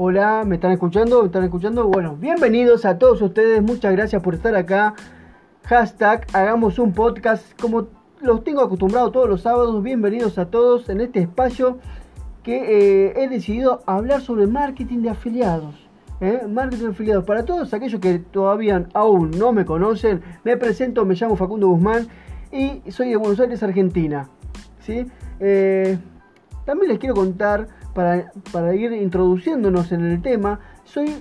Hola, ¿me están escuchando? ¿Me están escuchando? Bueno, bienvenidos a todos ustedes, muchas gracias por estar acá. Hashtag, hagamos un podcast como los tengo acostumbrados todos los sábados. Bienvenidos a todos en este espacio que eh, he decidido hablar sobre marketing de afiliados. ¿eh? Marketing de afiliados. Para todos aquellos que todavía aún no me conocen, me presento, me llamo Facundo Guzmán y soy de Buenos Aires, Argentina. ¿sí? Eh, también les quiero contar para, ir introduciéndonos en el tema, soy,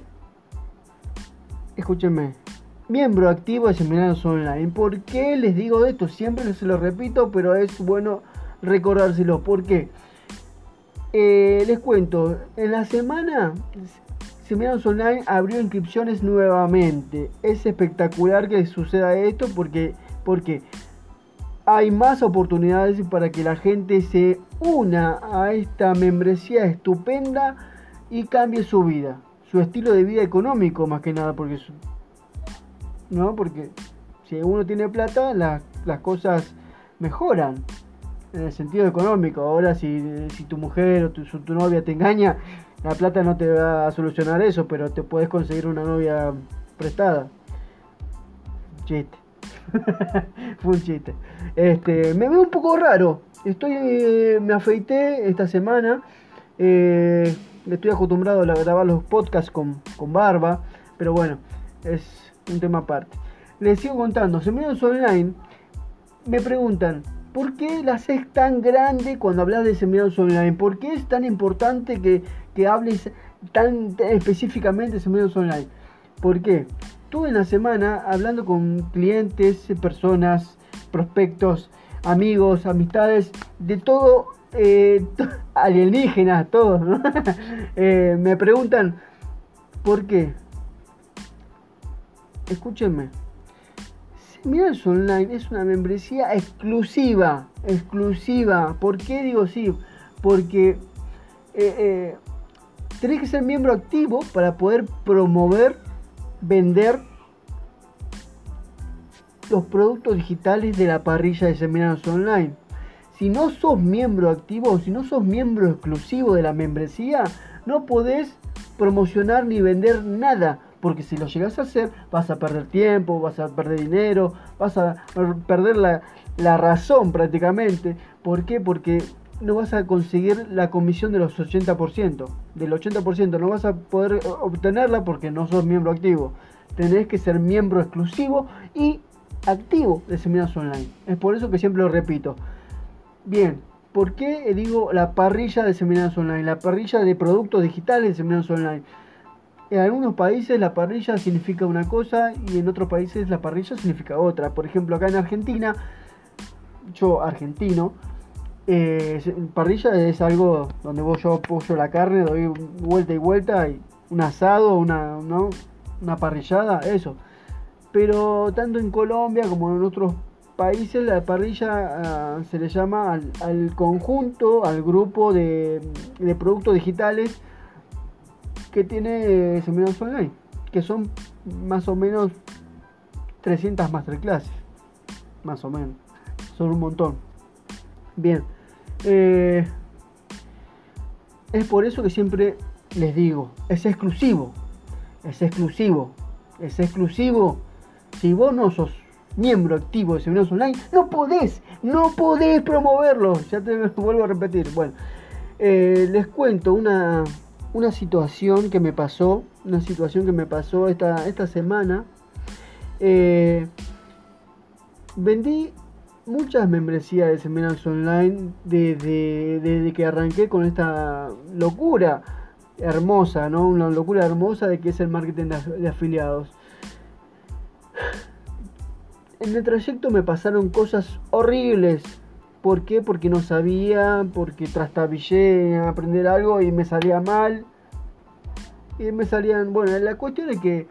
escúchenme, miembro activo de seminarios online. ¿Por qué les digo esto? Siempre se lo repito, pero es bueno recordárselo. ¿Por qué? Eh, les cuento, en la semana Seminarios Online abrió inscripciones nuevamente. Es espectacular que suceda esto porque, porque hay más oportunidades para que la gente se una a esta membresía estupenda y cambie su vida, su estilo de vida económico más que nada, porque no, porque si uno tiene plata, las cosas mejoran en el sentido económico. Ahora si, tu mujer o tu, tu novia te engaña, la plata no te va a solucionar eso, pero te puedes conseguir una novia prestada. Chiste. Fue un chiste. Este, me veo un poco raro. Estoy, eh, me afeité esta semana. Eh, estoy acostumbrado a grabar los podcasts con, barba. Pero bueno, es un tema aparte. Les sigo contando. Seminarios online me preguntan. ¿Por qué la haces tan grande cuando hablas de seminarios online? ¿Por qué es tan importante que, que hables tan, específicamente de seminarios online? ¿Por qué? Estuve en la semana hablando con clientes, personas, prospectos, amigos, amistades, de todo, eh, alienígenas, todos, eh, me preguntan, ¿por qué? Escúchenme. Seminarios Online es una membresía exclusiva, exclusiva. ¿Por qué digo sí? Porque eh, eh tenés que ser miembro activo para poder promover vender los productos digitales de la parrilla de seminarios online. Si no sos miembro activo, si no sos miembro exclusivo de la membresía, no podés promocionar ni vender nada. Porque si lo llegas a hacer, vas a perder tiempo, vas a perder dinero, vas a perder la, la razón prácticamente. ¿Por qué? Porque no vas a conseguir la comisión de los 80%. Del 80% no vas a poder obtenerla porque no sos miembro activo. Tenés que ser miembro exclusivo y activo de seminarios online. Es por eso que siempre lo repito. Bien, ¿por qué digo la parrilla de seminarios online? La parrilla de productos digitales de seminarios online. En algunos países la parrilla significa una cosa y en otros países la parrilla significa otra. Por ejemplo, acá en Argentina, yo argentino, eh, parrilla es algo donde vos yo apoyo la carne, doy vuelta y vuelta, y un asado, una, ¿no? una parrillada, eso. Pero tanto en Colombia como en otros países la parrilla ah, se le llama al, conjunto, al grupo de, de, productos digitales que tiene seminarios online, que son más o menos 300 masterclasses, más o menos, son un montón. Bien. Eh, es por eso que siempre les digo, es exclusivo, es exclusivo, es exclusivo. Si vos no sos miembro activo de Seminarios Online, no podés, no podés promoverlo. Ya te vuelvo a repetir. Bueno, eh, les cuento una, una situación que me pasó, una situación que me pasó esta, esta semana. Eh, vendí muchas membresías de seminarios online desde, que arranqué con esta locura hermosa, ¿no? Una locura hermosa de que es el marketing de, afiliados. En el trayecto me pasaron cosas horribles. ¿Por qué? Porque no sabía, porque trastabillé en aprender algo y me salía mal. Y me salían, bueno, la cuestión es que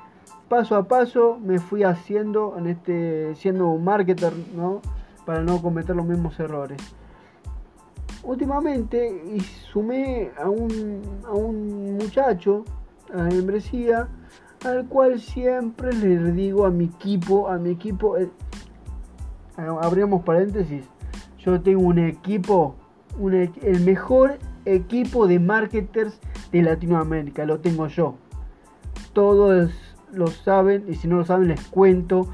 paso a paso me fui haciendo en este siendo un marketer, ¿no? Para no cometer los mismos errores. Últimamente y sumé a un, a un muchacho a la membresía al cual siempre le digo a mi equipo, a mi equipo, eh, abrimos paréntesis, yo tengo un equipo, un, el mejor equipo de marketers de Latinoamérica, lo tengo yo. Todos lo saben y si no lo saben les cuento.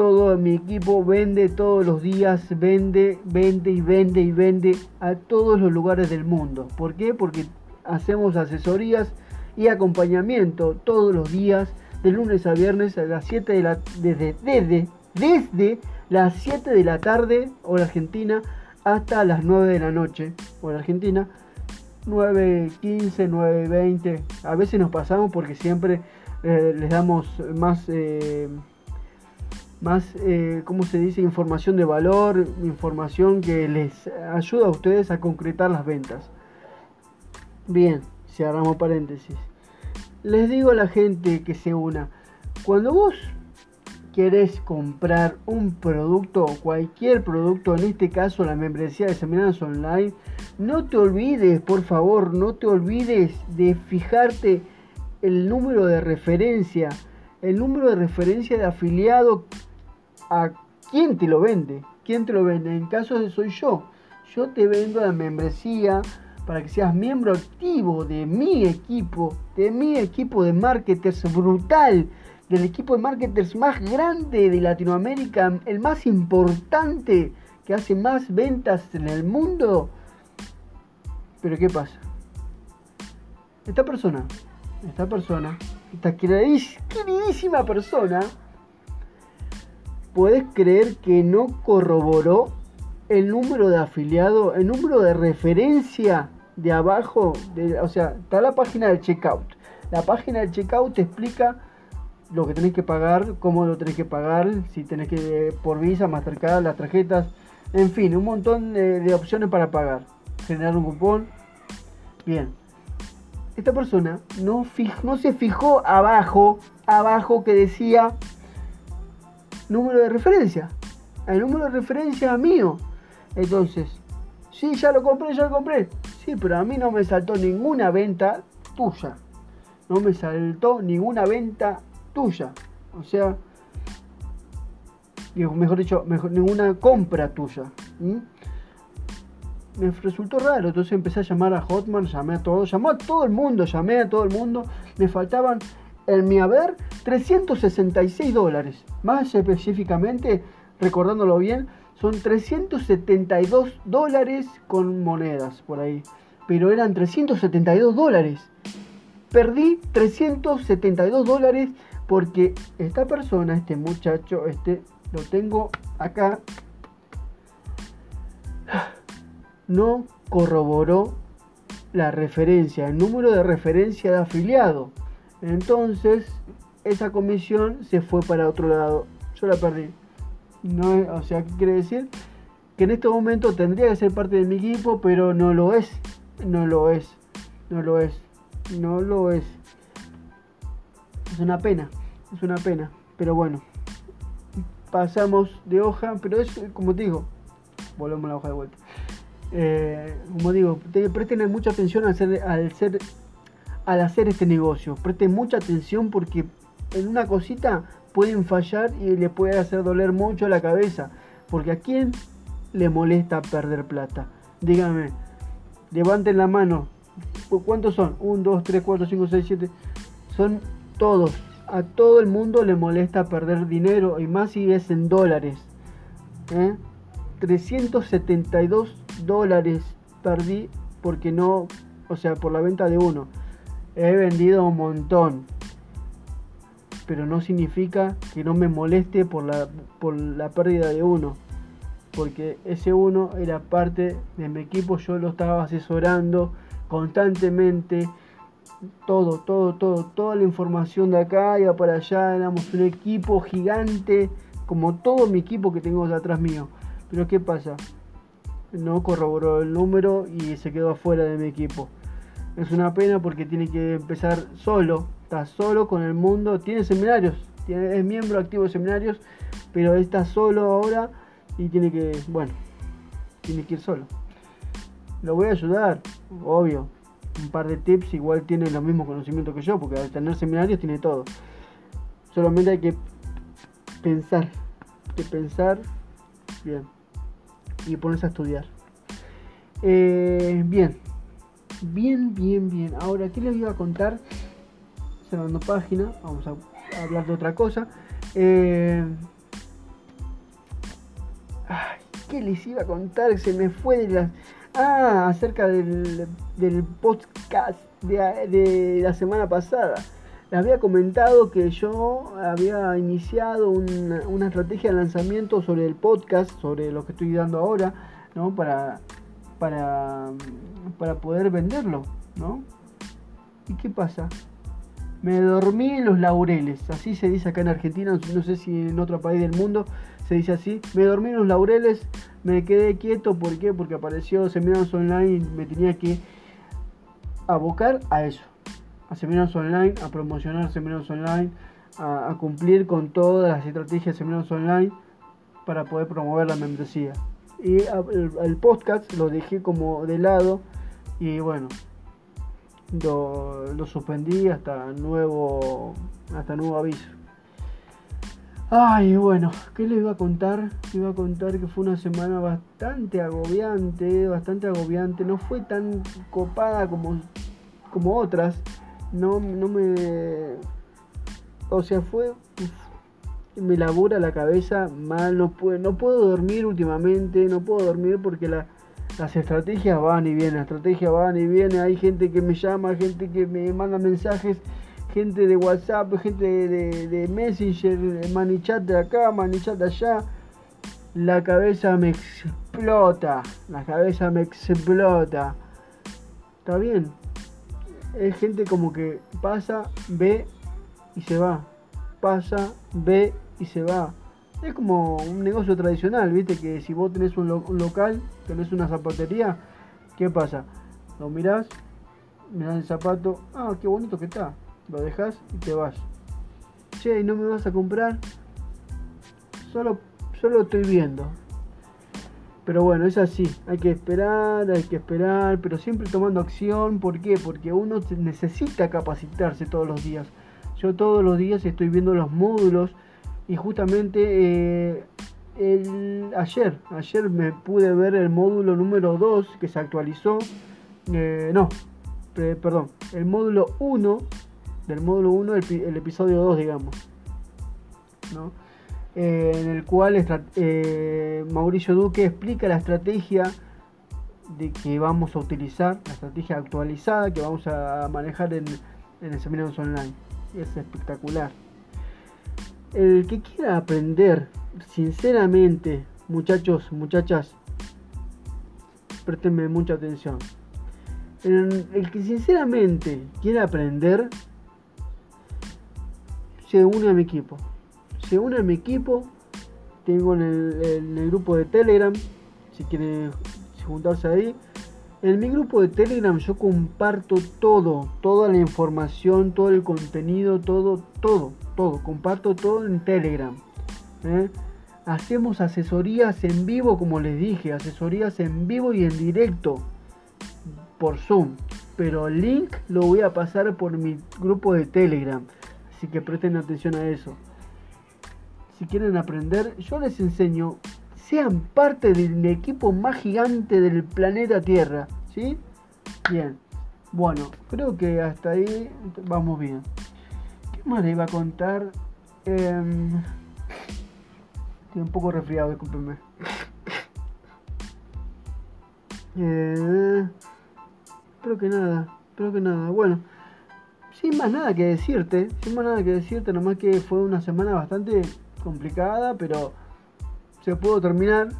Todo mi equipo vende todos los días, vende, vende y vende y vende a todos los lugares del mundo. ¿Por qué? Porque hacemos asesorías y acompañamiento todos los días, de lunes a viernes a las 7 de la desde, desde, desde las 7 de la tarde, hora argentina, hasta las 9 de la noche, hora argentina. 9.15, 9.20. A veces nos pasamos porque siempre eh, les damos más, eh, más eh, ¿cómo se dice? Información de valor, información que les ayuda a ustedes a concretar las ventas. Bien, cerramos paréntesis. Les digo a la gente que se una, cuando vos querés comprar un producto, cualquier producto, en este caso la membresía de seminarios online, no te olvides, por favor, no te olvides de fijarte el número de referencia, el número de referencia de afiliado a quién te lo vende, quién te lo vende. En caso de soy yo, yo te vendo la membresía para que seas miembro activo de mi equipo, de mi equipo de marketers brutal, del equipo de marketers más grande de Latinoamérica, el más importante que hace más ventas en el mundo. Pero ¿qué pasa? Esta persona esta persona, esta queridísima persona, puedes creer que no corroboró el número de afiliado, el número de referencia de abajo, de, o sea, está la página del checkout. La página del checkout te explica lo que tenés que pagar, cómo lo tenés que pagar, si tenés que por Visa, Mastercard, las tarjetas, en fin, un montón de, de opciones para pagar. Generar un cupón. Bien, esta persona no, no se fijó abajo, abajo que decía número de referencia. El número de referencia mío. Entonces, sí, ya lo compré, ya lo compré. Sí, pero a mí no me saltó ninguna venta tuya. No me saltó ninguna venta tuya. O sea, mejor dicho, mejor, ninguna compra tuya me resultó raro. Entonces empecé a llamar a Hotman, llamé a todos, llamé a todo el mundo, llamé a todo el mundo. Me faltaban en mi haber 366 dólares. Más específicamente, recordándolo bien, son 372 dólares con monedas por ahí. Pero eran 372 dólares. Perdí 372 dólares porque esta persona, este muchacho, este, lo tengo acá no corroboró la referencia, el número de referencia de afiliado. Entonces, esa comisión se fue para otro lado. Yo la perdí. No, o sea, ¿qué quiere decir? Que en este momento tendría que ser parte de mi equipo, pero no lo es. No lo es. No lo es. No lo es. Es una pena. Es una pena. Pero bueno. Pasamos de hoja. Pero es como te digo. Volvemos la hoja de vuelta. Eh, como digo, presten mucha atención al, hacer, al, ser, al hacer este negocio. Presten mucha atención porque en una cosita pueden fallar y le puede hacer doler mucho la cabeza. Porque a quién le molesta perder plata. Díganme, levanten la mano. ¿Cuántos son? 1, 2, 3, 4, 5, 6, 7. Son todos. A todo el mundo le molesta perder dinero y más si es en dólares. ¿Eh? 372 dólares perdí porque no, o sea, por la venta de uno. He vendido un montón. Pero no significa que no me moleste por la, por la pérdida de uno. Porque ese uno era parte de mi equipo, yo lo estaba asesorando constantemente. Todo, todo, todo, toda la información de acá y para allá. Éramos un equipo gigante, como todo mi equipo que tengo atrás mío. Pero ¿qué pasa? No corroboró el número y se quedó afuera de mi equipo. Es una pena porque tiene que empezar solo. Está solo con el mundo. Tiene seminarios. Es miembro activo de seminarios. Pero está solo ahora y tiene que, bueno, tiene que ir solo. Lo voy a ayudar, obvio. Un par de tips, igual tiene los mismos conocimientos que yo, porque al tener seminarios tiene todo. Solamente hay que pensar, que pensar bien y ponerse a estudiar. Eh, bien, bien, bien, bien. Ahora, ¿qué les iba a contar? Cerrando página, vamos a hablar de otra cosa. Eh, ¿Qué les iba a contar? Se me fue de las... Ah, acerca del, podcast de, la semana pasada. Les había comentado que yo había iniciado una, estrategia de lanzamiento sobre el podcast, sobre lo que estoy dando ahora, ¿no? Para, para, para poder venderlo, ¿no? ¿Y qué pasa? Me dormí en los laureles, así se dice acá en Argentina, no sé si en otro país del mundo se dice así. Me dormí en los laureles, me quedé quieto, ¿por qué? Porque apareció Seminarios Online y me tenía que abocar a eso, a Seminarios Online, a promocionar Seminarios Online, a, cumplir con todas las estrategias de Seminarios Online para poder promover la membresía. Y el, podcast lo dejé como de lado y bueno, lo, suspendí hasta nuevo hasta nuevo aviso. Ay, bueno, ¿qué les iba a contar? Iba a contar que fue una semana bastante agobiante, bastante agobiante. No fue tan copada como, como otras. No, no me... O sea, fue... Me labura la cabeza mal, no puedo, no puedo dormir últimamente, no puedo dormir porque la, las estrategias van y vienen, las estrategias van y vienen, hay gente que me llama, gente que me manda mensajes, gente de WhatsApp, gente de Messenger, manichat de acá, manichat de allá. La cabeza me explota, la cabeza me explota. Está bien, es gente como que pasa, ve y se va. Pasa, ve y se va. Es como un negocio tradicional, viste que si vos tenés un, lo un local, tenés una zapatería, ¿qué pasa? Lo mirás, mirás el zapato, ah, qué bonito que está. Lo dejas y te vas. Che, ¿y no me vas a comprar? Solo, solo estoy viendo. Pero bueno, es así. Hay que esperar, hay que esperar, pero siempre tomando acción. ¿Por qué? Porque uno necesita capacitarse todos los días. Yo todos los días estoy viendo los módulos y justamente eh, el, ayer, ayer me pude ver el módulo número 2 que se actualizó. Eh, no, eh, perdón, el módulo 1, del módulo 1, el, episodio 2, digamos. ¿no? En el cual Mauricio Duque explica la estrategia de que vamos a utilizar, la estrategia actualizada que vamos a manejar en, en el seminario online. Es espectacular. El que quiera aprender, sinceramente, muchachos, muchachas, préstenme mucha atención. El, que sinceramente quiera aprender, se une a mi equipo. Se une a mi equipo. Tengo en el, en el grupo de Telegram, si quieren juntarse ahí. En mi grupo de Telegram yo comparto todo, toda la información, todo el contenido, todo, todo, Comparto todo en Telegram. ¿eh? Hacemos asesorías en vivo, como les dije, asesorías en vivo y en directo por Zoom. Pero el link lo voy a pasar por mi grupo de Telegram. Así que presten atención a eso. Si quieren aprender, yo les enseño sean parte del equipo más gigante del planeta Tierra. ¿Sí? Bien. Bueno, creo que hasta ahí vamos bien. ¿Qué más le iba a contar? Eh, un poco resfriado, discúlpenme. Eh, creo que nada, creo que nada. Bueno, sin más nada que decirte, sin más nada que decirte, nomás que fue una semana bastante complicada, pero se pudo terminar.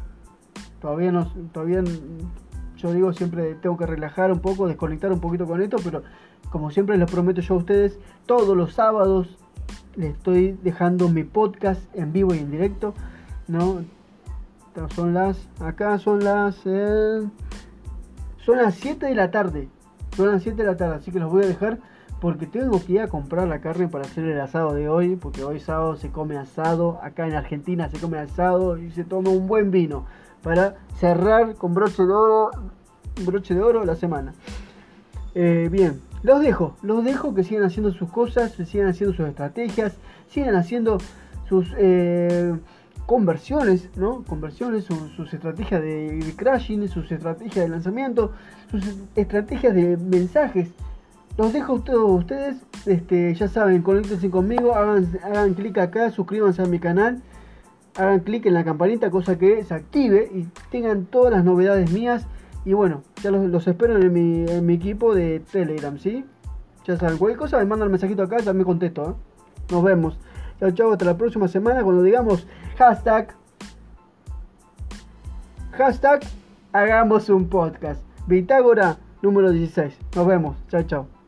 Todavía no, todavía yo digo siempre tengo que relajar un poco, desconectar un poquito con esto, pero como siempre les prometo yo a ustedes, todos los sábados les estoy dejando mi podcast en vivo y en directo, ¿no? Son las, acá son las, eh, son las 7 de la tarde, son las 7 de la tarde, así que los voy a dejar porque tengo que ir a comprar la carne para hacer el asado de hoy, porque hoy sábado se come asado, acá en Argentina se come asado y se toma un buen vino para cerrar con broche de oro, broche de oro la semana. Eh, bien, los dejo, los dejo que sigan haciendo sus cosas, sigan haciendo sus estrategias, sigan haciendo sus eh, conversiones, ¿no? Conversiones, sus estrategias de crashing, sus estrategias de lanzamiento, sus estrategias de mensajes. Los dejo a todos ustedes, este, ya saben, conéctense conmigo, hagan, hagan clic acá, suscríbanse a mi canal, hagan clic en la campanita, cosa que se active y tengan todas las novedades mías. Y bueno, ya los, espero en mi, en mi, equipo de Telegram, ¿sí? Ya saben, cualquier cosa me mandan el mensajito acá, ya me contesto. ¿eh? Nos vemos. Chao, chao, hasta la próxima semana cuando digamos hashtag. Hashtag hagamos un podcast. Bitágora número 16. Nos vemos. Chao, chao.